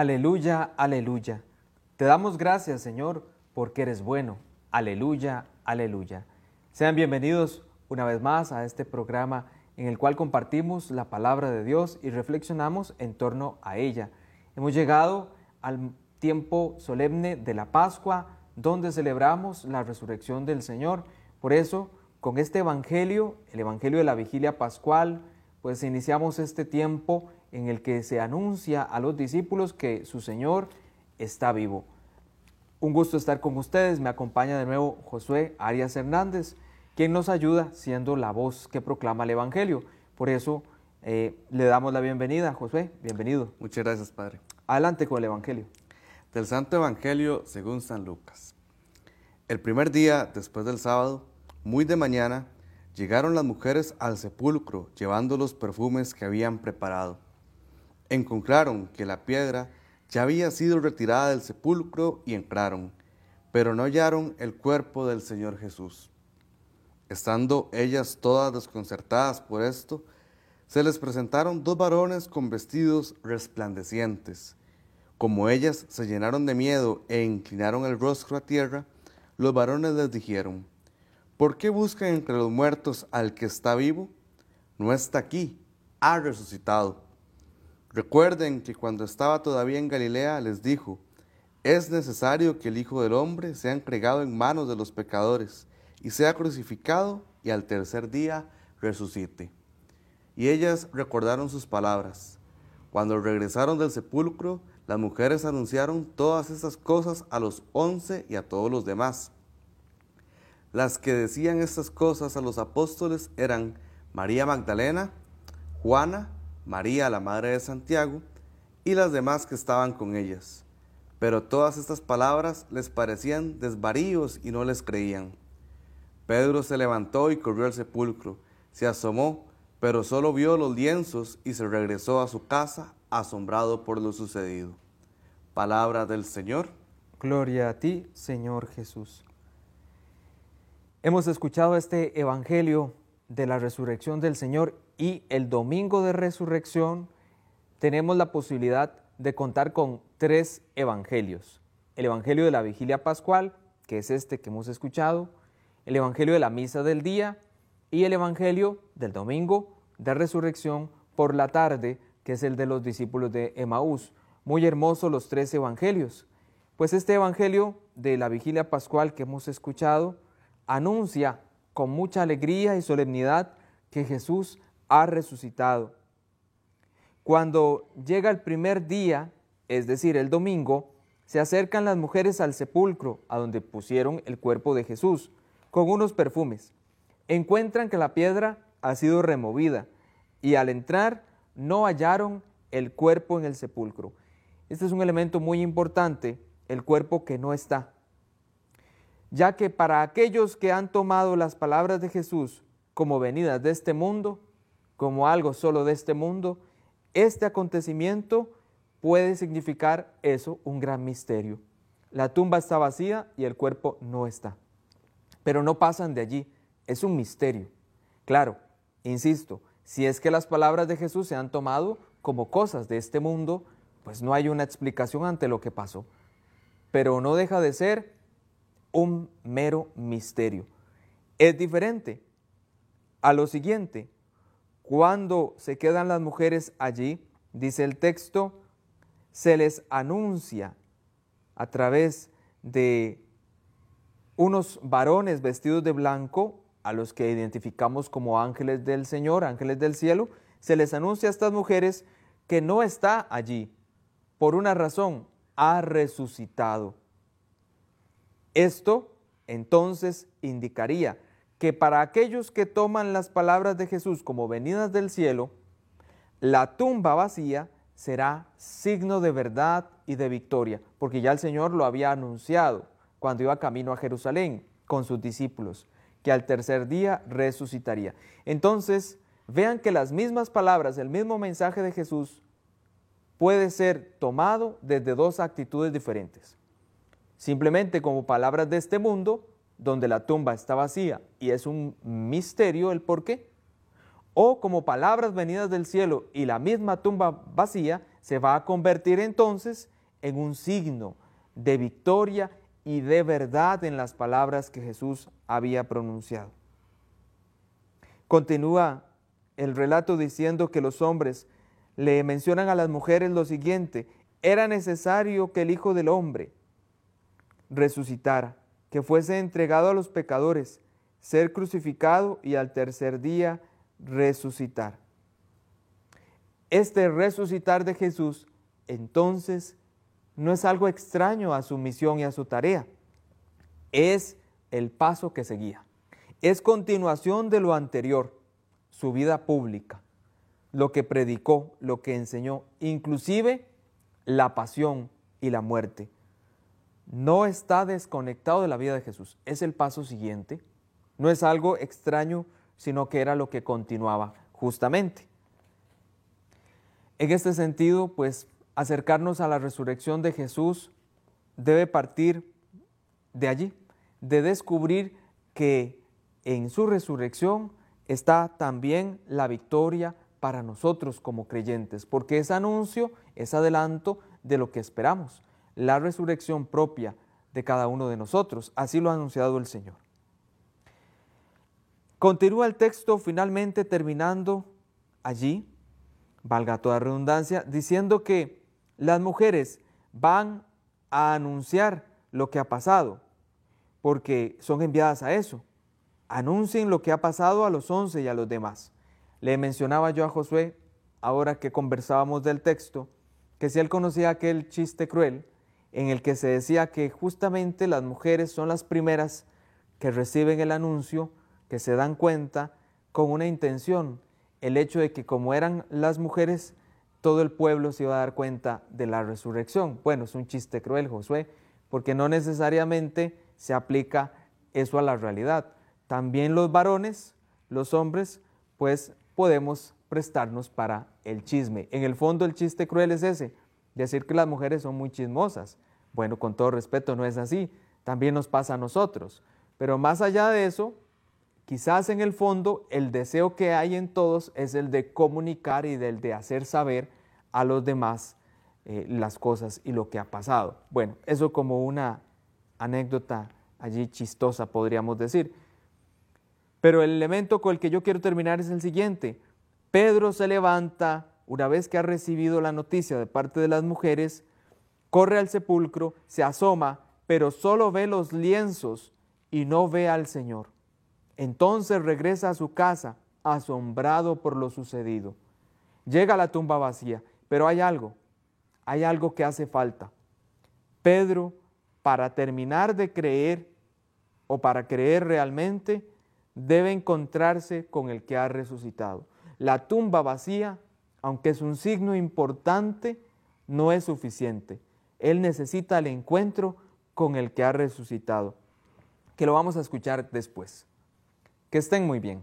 Aleluya, aleluya. Te damos gracias, Señor, porque eres bueno. Aleluya, aleluya. Sean bienvenidos una vez más a este programa en el cual compartimos la palabra de Dios y reflexionamos en torno a ella. Hemos llegado al tiempo solemne de la Pascua, donde celebramos la resurrección del Señor. Por eso, con este Evangelio, el Evangelio de la Vigilia Pascual, pues iniciamos este tiempo en el que se anuncia a los discípulos que su Señor está vivo. Un gusto estar con ustedes. Me acompaña de nuevo Josué Arias Hernández, quien nos ayuda siendo la voz que proclama el Evangelio. Por eso eh, le damos la bienvenida. Josué, bienvenido. Muchas gracias, Padre. Adelante con el Evangelio. Del Santo Evangelio según San Lucas. El primer día después del sábado, muy de mañana, llegaron las mujeres al sepulcro llevando los perfumes que habían preparado encontraron que la piedra ya había sido retirada del sepulcro y entraron, pero no hallaron el cuerpo del Señor Jesús. Estando ellas todas desconcertadas por esto, se les presentaron dos varones con vestidos resplandecientes. Como ellas se llenaron de miedo e inclinaron el rostro a tierra, los varones les dijeron, ¿por qué buscan entre los muertos al que está vivo? No está aquí, ha resucitado Recuerden que cuando estaba todavía en Galilea les dijo, es necesario que el Hijo del Hombre sea entregado en manos de los pecadores y sea crucificado y al tercer día resucite. Y ellas recordaron sus palabras. Cuando regresaron del sepulcro, las mujeres anunciaron todas estas cosas a los once y a todos los demás. Las que decían estas cosas a los apóstoles eran María Magdalena, Juana, María, la madre de Santiago, y las demás que estaban con ellas. Pero todas estas palabras les parecían desvaríos y no les creían. Pedro se levantó y corrió al sepulcro, se asomó, pero solo vio los lienzos y se regresó a su casa asombrado por lo sucedido. Palabra del Señor. Gloria a ti, Señor Jesús. Hemos escuchado este Evangelio de la resurrección del Señor y el domingo de resurrección tenemos la posibilidad de contar con tres evangelios. El Evangelio de la Vigilia Pascual, que es este que hemos escuchado, el Evangelio de la Misa del Día y el Evangelio del domingo de resurrección por la tarde, que es el de los discípulos de Emaús. Muy hermosos los tres evangelios. Pues este Evangelio de la Vigilia Pascual que hemos escuchado anuncia con mucha alegría y solemnidad que Jesús ha resucitado. Cuando llega el primer día, es decir, el domingo, se acercan las mujeres al sepulcro, a donde pusieron el cuerpo de Jesús, con unos perfumes. Encuentran que la piedra ha sido removida y al entrar no hallaron el cuerpo en el sepulcro. Este es un elemento muy importante, el cuerpo que no está. Ya que para aquellos que han tomado las palabras de Jesús como venidas de este mundo, como algo solo de este mundo, este acontecimiento puede significar eso, un gran misterio. La tumba está vacía y el cuerpo no está. Pero no pasan de allí, es un misterio. Claro, insisto, si es que las palabras de Jesús se han tomado como cosas de este mundo, pues no hay una explicación ante lo que pasó. Pero no deja de ser un mero misterio. Es diferente a lo siguiente, cuando se quedan las mujeres allí, dice el texto, se les anuncia a través de unos varones vestidos de blanco, a los que identificamos como ángeles del Señor, ángeles del cielo, se les anuncia a estas mujeres que no está allí. Por una razón, ha resucitado. Esto entonces indicaría que para aquellos que toman las palabras de Jesús como venidas del cielo, la tumba vacía será signo de verdad y de victoria, porque ya el Señor lo había anunciado cuando iba camino a Jerusalén con sus discípulos, que al tercer día resucitaría. Entonces, vean que las mismas palabras, el mismo mensaje de Jesús, puede ser tomado desde dos actitudes diferentes. Simplemente como palabras de este mundo donde la tumba está vacía y es un misterio el por qué, o como palabras venidas del cielo y la misma tumba vacía se va a convertir entonces en un signo de victoria y de verdad en las palabras que Jesús había pronunciado. Continúa el relato diciendo que los hombres le mencionan a las mujeres lo siguiente, era necesario que el Hijo del Hombre resucitara, que fuese entregado a los pecadores, ser crucificado y al tercer día resucitar. Este resucitar de Jesús entonces no es algo extraño a su misión y a su tarea, es el paso que seguía, es continuación de lo anterior, su vida pública, lo que predicó, lo que enseñó, inclusive la pasión y la muerte. No está desconectado de la vida de Jesús, es el paso siguiente, no es algo extraño, sino que era lo que continuaba justamente. En este sentido, pues acercarnos a la resurrección de Jesús debe partir de allí, de descubrir que en su resurrección está también la victoria para nosotros como creyentes, porque es anuncio, es adelanto de lo que esperamos, la resurrección propia de cada uno de nosotros. Así lo ha anunciado el Señor. Continúa el texto finalmente terminando allí, valga toda redundancia, diciendo que las mujeres van a anunciar lo que ha pasado, porque son enviadas a eso. Anuncien lo que ha pasado a los once y a los demás. Le mencionaba yo a Josué, ahora que conversábamos del texto, que si él conocía aquel chiste cruel en el que se decía que justamente las mujeres son las primeras que reciben el anuncio, que se dan cuenta con una intención, el hecho de que como eran las mujeres, todo el pueblo se iba a dar cuenta de la resurrección. Bueno, es un chiste cruel, Josué, porque no necesariamente se aplica eso a la realidad. También los varones, los hombres, pues podemos prestarnos para el chisme. En el fondo el chiste cruel es ese, decir que las mujeres son muy chismosas. Bueno, con todo respeto no es así, también nos pasa a nosotros. Pero más allá de eso, quizás en el fondo el deseo que hay en todos es el de comunicar y del de hacer saber a los demás eh, las cosas y lo que ha pasado. Bueno, eso como una anécdota allí chistosa podríamos decir. Pero el elemento con el que yo quiero terminar es el siguiente. Pedro se levanta una vez que ha recibido la noticia de parte de las mujeres, corre al sepulcro, se asoma, pero solo ve los lienzos y no ve al Señor. Entonces regresa a su casa, asombrado por lo sucedido. Llega a la tumba vacía, pero hay algo, hay algo que hace falta. Pedro, para terminar de creer o para creer realmente, debe encontrarse con el que ha resucitado. La tumba vacía, aunque es un signo importante, no es suficiente. Él necesita el encuentro con el que ha resucitado, que lo vamos a escuchar después. Que estén muy bien.